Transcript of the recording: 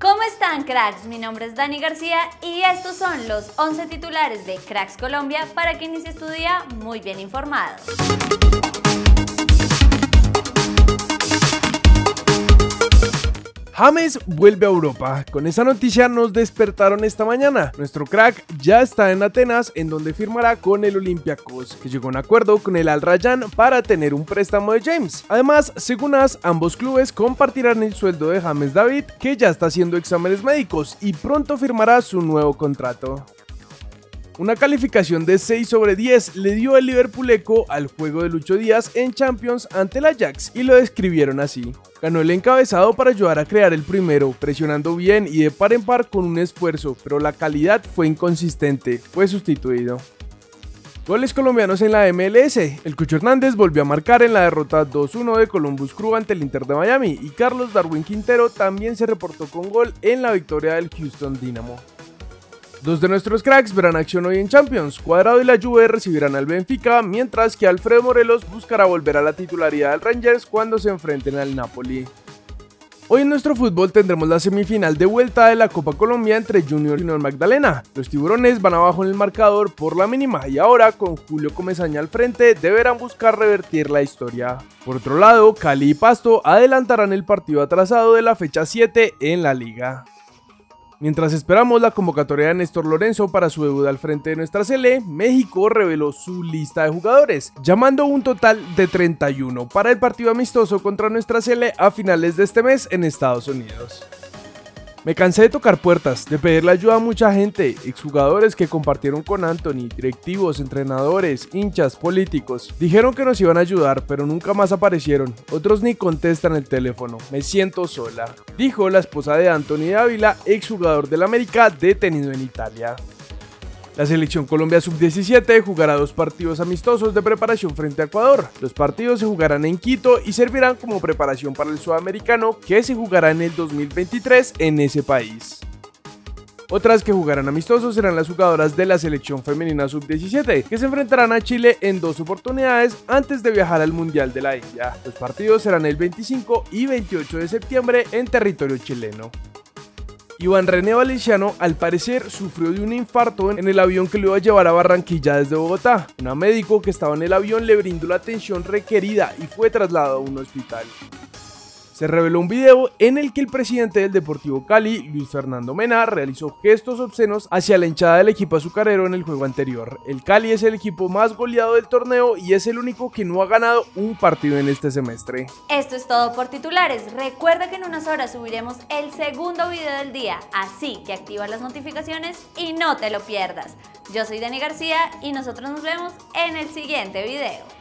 ¿Cómo están cracks? Mi nombre es Dani García y estos son los 11 titulares de Cracks Colombia para que inicie tu día muy bien informado. James vuelve a Europa. Con esa noticia nos despertaron esta mañana. Nuestro crack ya está en Atenas, en donde firmará con el Olympiacos, que llegó a un acuerdo con el Al Rayyan para tener un préstamo de James. Además, según AS, ambos clubes compartirán el sueldo de James David, que ya está haciendo exámenes médicos y pronto firmará su nuevo contrato. Una calificación de 6 sobre 10 le dio el Liverpooleco al juego de Lucho Díaz en Champions ante el Ajax y lo describieron así. Ganó el encabezado para ayudar a crear el primero, presionando bien y de par en par con un esfuerzo, pero la calidad fue inconsistente, fue sustituido. Goles colombianos en la MLS. El Cucho Hernández volvió a marcar en la derrota 2-1 de Columbus Crew ante el Inter de Miami y Carlos Darwin Quintero también se reportó con gol en la victoria del Houston Dynamo. Dos de nuestros cracks verán acción hoy en Champions. Cuadrado y la Juve recibirán al Benfica, mientras que Alfredo Morelos buscará volver a la titularidad del Rangers cuando se enfrenten al Napoli. Hoy en nuestro fútbol tendremos la semifinal de vuelta de la Copa Colombia entre Junior y Unión Magdalena. Los tiburones van abajo en el marcador por la mínima y ahora con Julio Comesaña al frente deberán buscar revertir la historia. Por otro lado, Cali y Pasto adelantarán el partido atrasado de la fecha 7 en la liga. Mientras esperamos la convocatoria de Néstor Lorenzo para su debut al frente de nuestra Sele, México reveló su lista de jugadores, llamando un total de 31 para el partido amistoso contra nuestra Sele a finales de este mes en Estados Unidos. Me cansé de tocar puertas, de pedirle ayuda a mucha gente, exjugadores que compartieron con Anthony, directivos, entrenadores, hinchas, políticos. Dijeron que nos iban a ayudar, pero nunca más aparecieron. Otros ni contestan el teléfono. Me siento sola, dijo la esposa de Anthony Dávila, exjugador del América detenido en Italia. La selección Colombia Sub-17 jugará dos partidos amistosos de preparación frente a Ecuador. Los partidos se jugarán en Quito y servirán como preparación para el sudamericano que se jugará en el 2023 en ese país. Otras que jugarán amistosos serán las jugadoras de la selección femenina sub-17, que se enfrentarán a Chile en dos oportunidades antes de viajar al Mundial de la India. Los partidos serán el 25 y 28 de septiembre en territorio chileno. Iván René Valenciano al parecer sufrió de un infarto en el avión que lo iba a llevar a Barranquilla desde Bogotá. Una médico que estaba en el avión le brindó la atención requerida y fue trasladado a un hospital se reveló un video en el que el presidente del Deportivo Cali, Luis Fernando Mena, realizó gestos obscenos hacia la hinchada del equipo azucarero en el juego anterior. El Cali es el equipo más goleado del torneo y es el único que no ha ganado un partido en este semestre. Esto es todo por titulares. Recuerda que en unas horas subiremos el segundo video del día, así que activa las notificaciones y no te lo pierdas. Yo soy Dani García y nosotros nos vemos en el siguiente video.